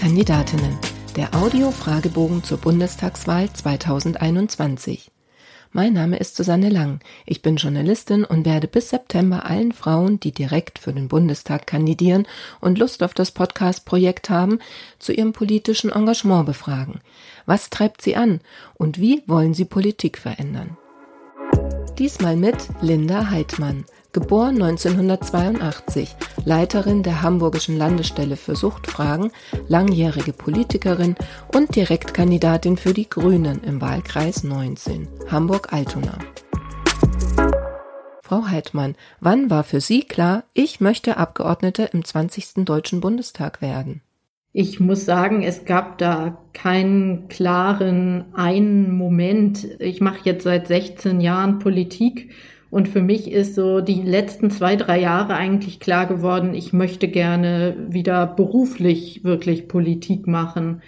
Kandidatinnen. Der Audio-Fragebogen zur Bundestagswahl 2021. Mein Name ist Susanne Lang. Ich bin Journalistin und werde bis September allen Frauen, die direkt für den Bundestag kandidieren und Lust auf das Podcast-Projekt haben, zu ihrem politischen Engagement befragen. Was treibt sie an und wie wollen sie Politik verändern? Diesmal mit Linda Heidmann geboren 1982, Leiterin der Hamburgischen Landesstelle für Suchtfragen, langjährige Politikerin und Direktkandidatin für die Grünen im Wahlkreis 19, Hamburg-Altona. Frau Heidmann, wann war für Sie klar, ich möchte Abgeordnete im 20. Deutschen Bundestag werden? Ich muss sagen, es gab da keinen klaren einen Moment. Ich mache jetzt seit 16 Jahren Politik und für mich ist so die letzten zwei, drei Jahre eigentlich klar geworden, ich möchte gerne wieder beruflich wirklich Politik machen.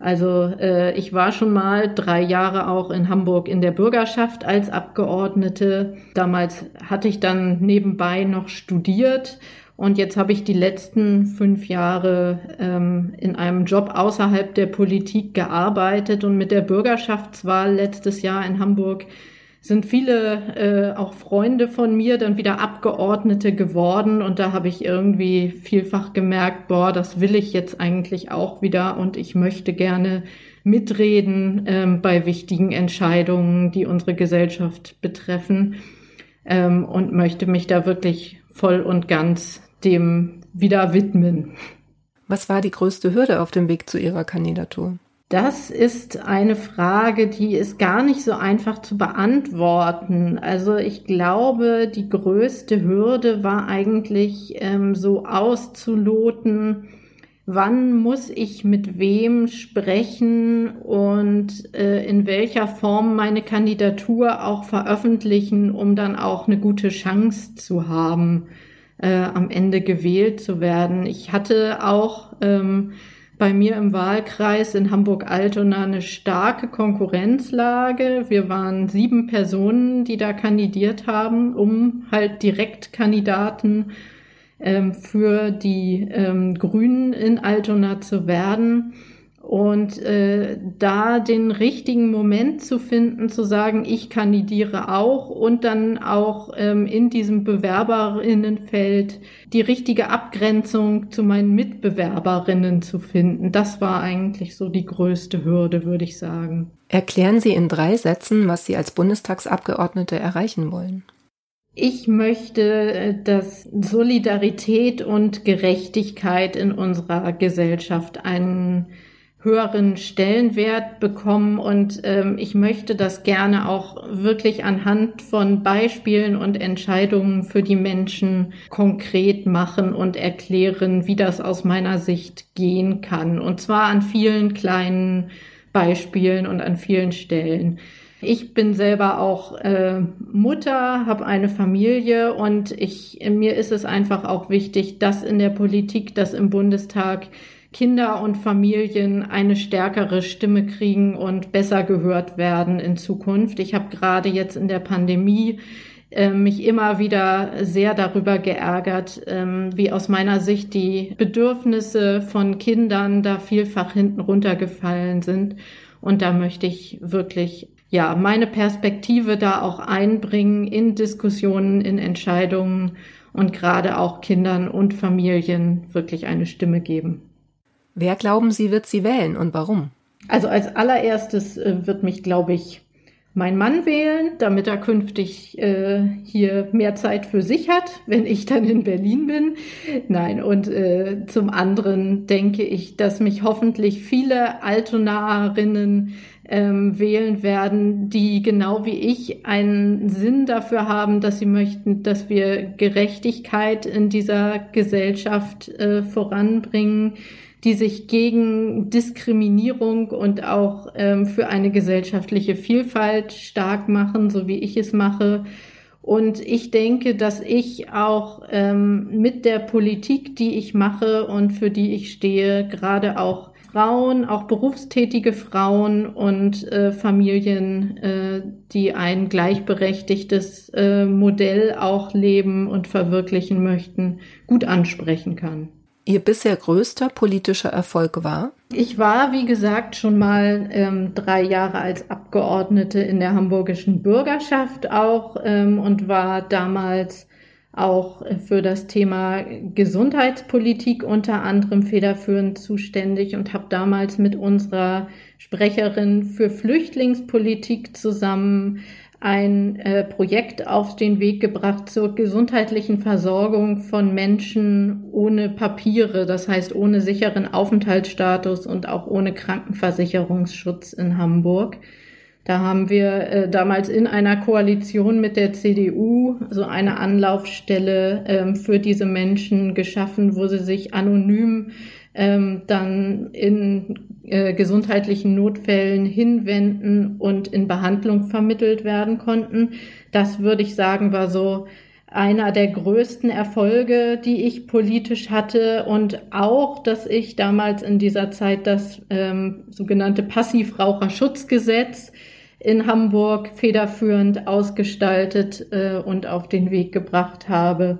Also äh, ich war schon mal drei Jahre auch in Hamburg in der Bürgerschaft als Abgeordnete. Damals hatte ich dann nebenbei noch studiert und jetzt habe ich die letzten fünf Jahre ähm, in einem Job außerhalb der Politik gearbeitet. Und mit der Bürgerschaftswahl letztes Jahr in Hamburg sind viele äh, auch Freunde von mir dann wieder Abgeordnete geworden. Und da habe ich irgendwie vielfach gemerkt, boah, das will ich jetzt eigentlich auch wieder. Und ich möchte gerne mitreden ähm, bei wichtigen Entscheidungen, die unsere Gesellschaft betreffen ähm, und möchte mich da wirklich voll und ganz dem wieder widmen. Was war die größte Hürde auf dem Weg zu Ihrer Kandidatur? Das ist eine Frage, die ist gar nicht so einfach zu beantworten. Also ich glaube, die größte Hürde war eigentlich ähm, so auszuloten, wann muss ich mit wem sprechen und äh, in welcher Form meine Kandidatur auch veröffentlichen, um dann auch eine gute Chance zu haben, äh, am Ende gewählt zu werden. Ich hatte auch ähm, bei mir im Wahlkreis in Hamburg-Altona eine starke Konkurrenzlage. Wir waren sieben Personen, die da kandidiert haben, um halt Direktkandidaten ähm, für die ähm, Grünen in Altona zu werden. Und äh, da den richtigen Moment zu finden, zu sagen, ich kandidiere auch und dann auch ähm, in diesem Bewerberinnenfeld die richtige Abgrenzung zu meinen Mitbewerberinnen zu finden, das war eigentlich so die größte Hürde, würde ich sagen. Erklären Sie in drei Sätzen, was Sie als Bundestagsabgeordnete erreichen wollen. Ich möchte, äh, dass Solidarität und Gerechtigkeit in unserer Gesellschaft einen höheren Stellenwert bekommen und ähm, ich möchte das gerne auch wirklich anhand von Beispielen und Entscheidungen für die Menschen konkret machen und erklären, wie das aus meiner Sicht gehen kann. Und zwar an vielen kleinen Beispielen und an vielen Stellen. Ich bin selber auch äh, Mutter, habe eine Familie und ich mir ist es einfach auch wichtig, dass in der Politik, dass im Bundestag Kinder und Familien eine stärkere Stimme kriegen und besser gehört werden in Zukunft. Ich habe gerade jetzt in der Pandemie äh, mich immer wieder sehr darüber geärgert, ähm, wie aus meiner Sicht die Bedürfnisse von Kindern da vielfach hinten runtergefallen sind. Und da möchte ich wirklich ja meine Perspektive da auch einbringen in Diskussionen, in Entscheidungen und gerade auch Kindern und Familien wirklich eine Stimme geben. Wer glauben Sie, wird sie wählen und warum? Also als allererstes äh, wird mich, glaube ich, mein Mann wählen, damit er künftig äh, hier mehr Zeit für sich hat, wenn ich dann in Berlin bin. Nein, und äh, zum anderen denke ich, dass mich hoffentlich viele Altonarinnen ähm, wählen werden, die genau wie ich einen Sinn dafür haben, dass sie möchten, dass wir Gerechtigkeit in dieser Gesellschaft äh, voranbringen die sich gegen Diskriminierung und auch ähm, für eine gesellschaftliche Vielfalt stark machen, so wie ich es mache. Und ich denke, dass ich auch ähm, mit der Politik, die ich mache und für die ich stehe, gerade auch Frauen, auch berufstätige Frauen und äh, Familien, äh, die ein gleichberechtigtes äh, Modell auch leben und verwirklichen möchten, gut ansprechen kann. Ihr bisher größter politischer Erfolg war? Ich war, wie gesagt, schon mal ähm, drei Jahre als Abgeordnete in der hamburgischen Bürgerschaft auch ähm, und war damals auch für das Thema Gesundheitspolitik unter anderem federführend zuständig und habe damals mit unserer Sprecherin für Flüchtlingspolitik zusammen ein äh, Projekt auf den Weg gebracht zur gesundheitlichen Versorgung von Menschen ohne Papiere, das heißt ohne sicheren Aufenthaltsstatus und auch ohne Krankenversicherungsschutz in Hamburg. Da haben wir äh, damals in einer Koalition mit der CDU so eine Anlaufstelle ähm, für diese Menschen geschaffen, wo sie sich anonym ähm, dann in äh, gesundheitlichen Notfällen hinwenden und in Behandlung vermittelt werden konnten. Das würde ich sagen, war so einer der größten Erfolge, die ich politisch hatte und auch, dass ich damals in dieser Zeit das ähm, sogenannte Passivraucherschutzgesetz in Hamburg federführend ausgestaltet äh, und auf den Weg gebracht habe,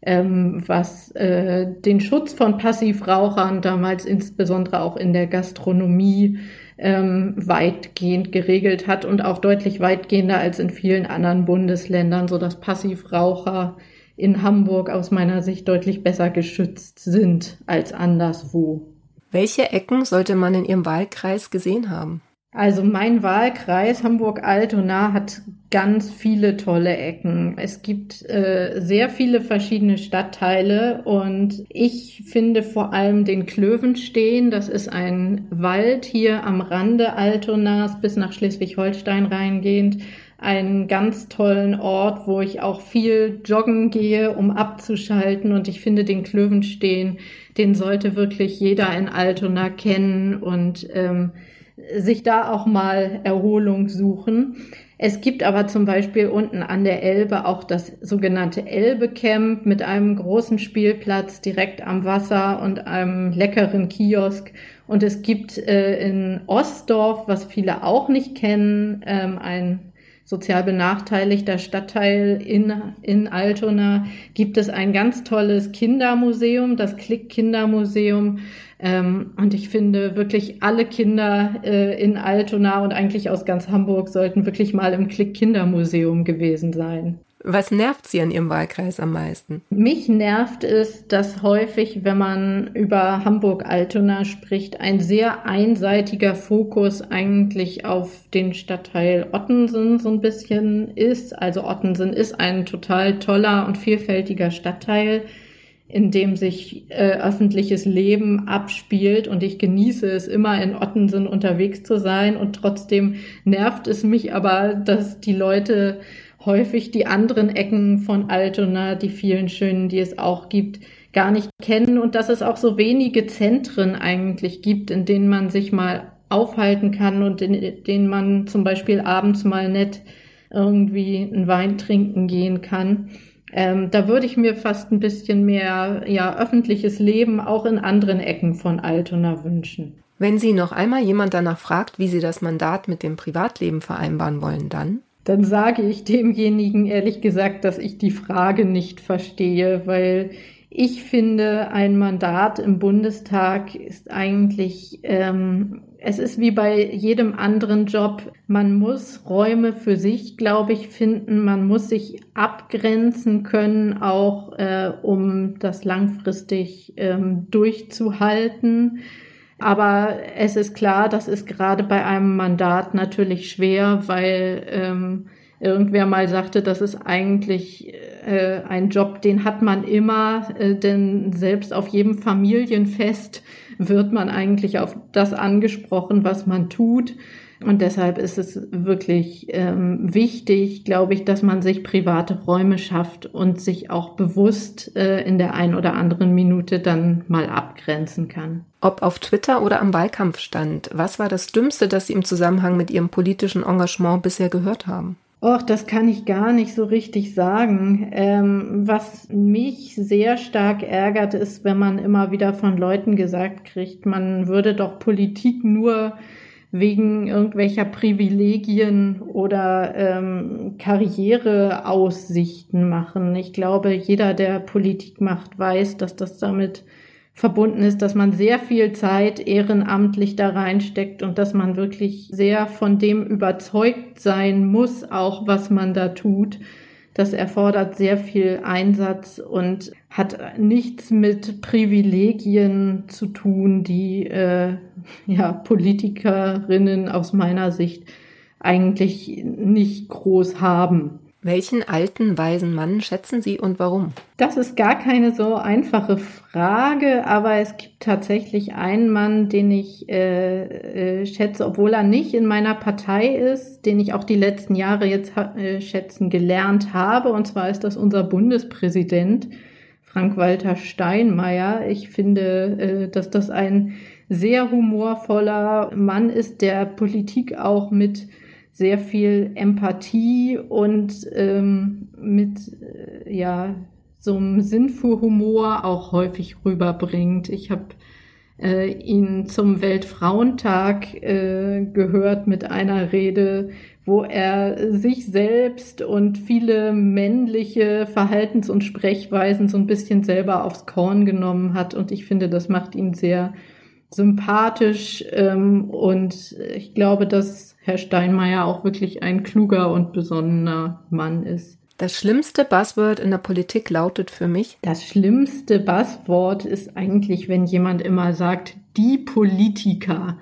ähm, was äh, den Schutz von Passivrauchern damals insbesondere auch in der Gastronomie ähm, weitgehend geregelt hat und auch deutlich weitgehender als in vielen anderen Bundesländern, so dass Passivraucher in Hamburg aus meiner Sicht deutlich besser geschützt sind als anderswo. Welche Ecken sollte man in Ihrem Wahlkreis gesehen haben? Also mein Wahlkreis Hamburg-Altona hat ganz viele tolle Ecken. Es gibt äh, sehr viele verschiedene Stadtteile und ich finde vor allem den Klövenstehen. Das ist ein Wald hier am Rande Altonas bis nach Schleswig-Holstein reingehend. Einen ganz tollen Ort, wo ich auch viel joggen gehe, um abzuschalten. Und ich finde den Klövenstehen, den sollte wirklich jeder in Altona kennen und ähm, sich da auch mal Erholung suchen. Es gibt aber zum Beispiel unten an der Elbe auch das sogenannte Elbe-Camp mit einem großen Spielplatz direkt am Wasser und einem leckeren Kiosk. Und es gibt äh, in Ostdorf, was viele auch nicht kennen, ähm, ein sozial benachteiligter Stadtteil in, in Altona, gibt es ein ganz tolles Kindermuseum, das Klick Kindermuseum, ähm, und ich finde wirklich alle Kinder äh, in Altona und eigentlich aus ganz Hamburg sollten wirklich mal im Klick Kindermuseum gewesen sein. Was nervt Sie an Ihrem Wahlkreis am meisten? Mich nervt es, dass häufig, wenn man über Hamburg-Altona spricht, ein sehr einseitiger Fokus eigentlich auf den Stadtteil Ottensen so ein bisschen ist. Also Ottensen ist ein total toller und vielfältiger Stadtteil in dem sich äh, öffentliches Leben abspielt und ich genieße es immer in Ottensen unterwegs zu sein und trotzdem nervt es mich aber, dass die Leute häufig die anderen Ecken von Altona, die vielen schönen, die es auch gibt, gar nicht kennen und dass es auch so wenige Zentren eigentlich gibt, in denen man sich mal aufhalten kann und in denen man zum Beispiel abends mal nett irgendwie einen Wein trinken gehen kann. Ähm, da würde ich mir fast ein bisschen mehr ja, öffentliches Leben auch in anderen Ecken von Altona wünschen. Wenn Sie noch einmal jemand danach fragt, wie Sie das Mandat mit dem Privatleben vereinbaren wollen, dann? Dann sage ich demjenigen ehrlich gesagt, dass ich die Frage nicht verstehe, weil ich finde, ein Mandat im Bundestag ist eigentlich ähm, es ist wie bei jedem anderen Job. Man muss Räume für sich, glaube ich, finden. Man muss sich abgrenzen können, auch äh, um das langfristig ähm, durchzuhalten. Aber es ist klar, das ist gerade bei einem Mandat natürlich schwer, weil ähm, irgendwer mal sagte, das ist eigentlich äh, ein Job, den hat man immer, äh, denn selbst auf jedem Familienfest wird man eigentlich auf das angesprochen, was man tut. Und deshalb ist es wirklich ähm, wichtig, glaube ich, dass man sich private Räume schafft und sich auch bewusst äh, in der ein oder anderen Minute dann mal abgrenzen kann. Ob auf Twitter oder am Wahlkampfstand, was war das Dümmste, das Sie im Zusammenhang mit Ihrem politischen Engagement bisher gehört haben? Och, das kann ich gar nicht so richtig sagen. Ähm, was mich sehr stark ärgert, ist, wenn man immer wieder von Leuten gesagt kriegt, man würde doch Politik nur wegen irgendwelcher Privilegien oder ähm, Karriereaussichten machen. Ich glaube, jeder, der Politik macht, weiß, dass das damit verbunden ist, dass man sehr viel Zeit ehrenamtlich da reinsteckt und dass man wirklich sehr von dem überzeugt sein muss, auch was man da tut. Das erfordert sehr viel Einsatz und hat nichts mit Privilegien zu tun, die äh, ja, Politikerinnen aus meiner Sicht eigentlich nicht groß haben. Welchen alten, weisen Mann schätzen Sie und warum? Das ist gar keine so einfache Frage, aber es gibt tatsächlich einen Mann, den ich äh, äh, schätze, obwohl er nicht in meiner Partei ist, den ich auch die letzten Jahre jetzt äh, schätzen gelernt habe. Und zwar ist das unser Bundespräsident, Frank-Walter Steinmeier. Ich finde, äh, dass das ein sehr humorvoller Mann ist, der Politik auch mit sehr viel Empathie und ähm, mit äh, ja so einem Sinn für Humor auch häufig rüberbringt. Ich habe äh, ihn zum Weltfrauentag äh, gehört mit einer Rede, wo er sich selbst und viele männliche Verhaltens- und Sprechweisen so ein bisschen selber aufs Korn genommen hat. Und ich finde, das macht ihn sehr sympathisch. Ähm, und ich glaube, dass Herr Steinmeier auch wirklich ein kluger und besonnener Mann ist. Das schlimmste Buzzword in der Politik lautet für mich? Das schlimmste Buzzword ist eigentlich, wenn jemand immer sagt, die Politiker,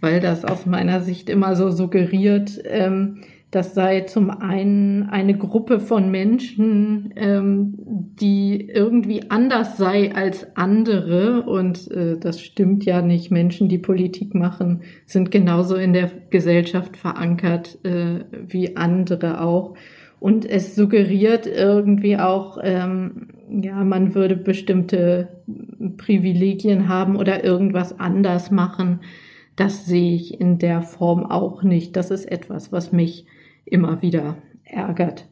weil das aus meiner Sicht immer so suggeriert, ähm, das sei zum einen eine Gruppe von Menschen, ähm, die irgendwie anders sei als andere. Und äh, das stimmt ja nicht. Menschen, die Politik machen, sind genauso in der Gesellschaft verankert äh, wie andere auch. Und es suggeriert irgendwie auch, ähm, ja, man würde bestimmte Privilegien haben oder irgendwas anders machen. Das sehe ich in der Form auch nicht. Das ist etwas, was mich immer wieder ärgert.